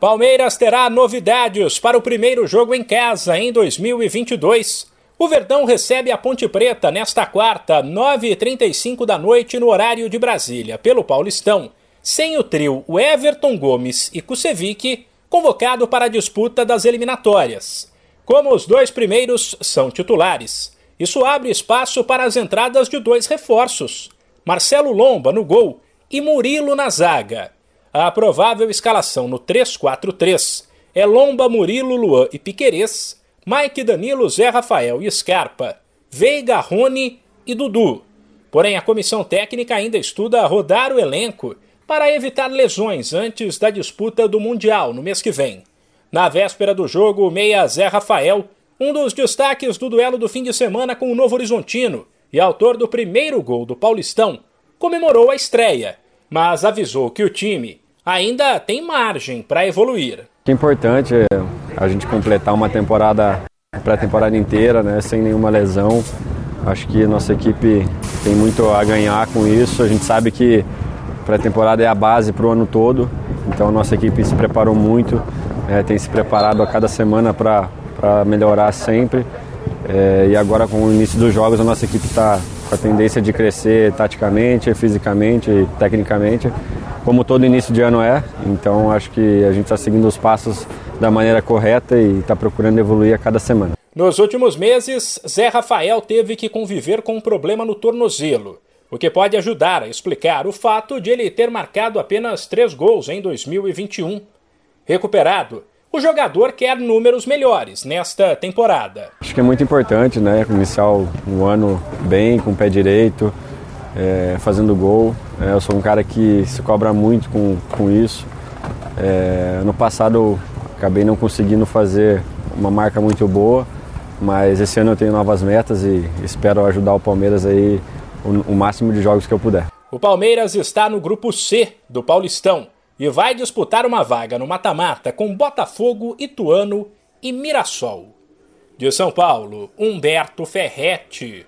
Palmeiras terá novidades para o primeiro jogo em casa em 2022. O Verdão recebe a Ponte Preta nesta quarta, 9h35 da noite, no horário de Brasília, pelo Paulistão, sem o trio Everton Gomes e Kusevic, convocado para a disputa das eliminatórias. Como os dois primeiros são titulares, isso abre espaço para as entradas de dois reforços: Marcelo Lomba no gol e Murilo na zaga. A provável escalação no 3-4-3 é Lomba, Murilo, Luan e Piquerez, Mike, Danilo, Zé Rafael e Scarpa, Veiga, Rony e Dudu. Porém, a comissão técnica ainda estuda rodar o elenco para evitar lesões antes da disputa do Mundial no mês que vem. Na véspera do jogo, o meia Zé Rafael, um dos destaques do duelo do fim de semana com o Novo Horizontino e autor do primeiro gol do Paulistão, comemorou a estreia mas avisou que o time ainda tem margem para evoluir. É importante a gente completar uma temporada, pré-temporada inteira, né, sem nenhuma lesão. Acho que nossa equipe tem muito a ganhar com isso. A gente sabe que pré-temporada é a base para o ano todo, então nossa equipe se preparou muito, é, tem se preparado a cada semana para melhorar sempre. É, e agora com o início dos jogos a nossa equipe está com a tendência de crescer taticamente, fisicamente tecnicamente, como todo início de ano é. Então acho que a gente está seguindo os passos da maneira correta e está procurando evoluir a cada semana. Nos últimos meses, Zé Rafael teve que conviver com um problema no tornozelo, o que pode ajudar a explicar o fato de ele ter marcado apenas três gols em 2021. Recuperado, o jogador quer números melhores nesta temporada. Acho que é muito importante, né? Iniciar o ano bem, com o pé direito, é, fazendo gol. É, eu sou um cara que se cobra muito com, com isso. É, no passado acabei não conseguindo fazer uma marca muito boa, mas esse ano eu tenho novas metas e espero ajudar o Palmeiras aí o, o máximo de jogos que eu puder. O Palmeiras está no grupo C do Paulistão e vai disputar uma vaga no mata-mata com Botafogo, Ituano e Mirassol. De São Paulo, Humberto Ferretti.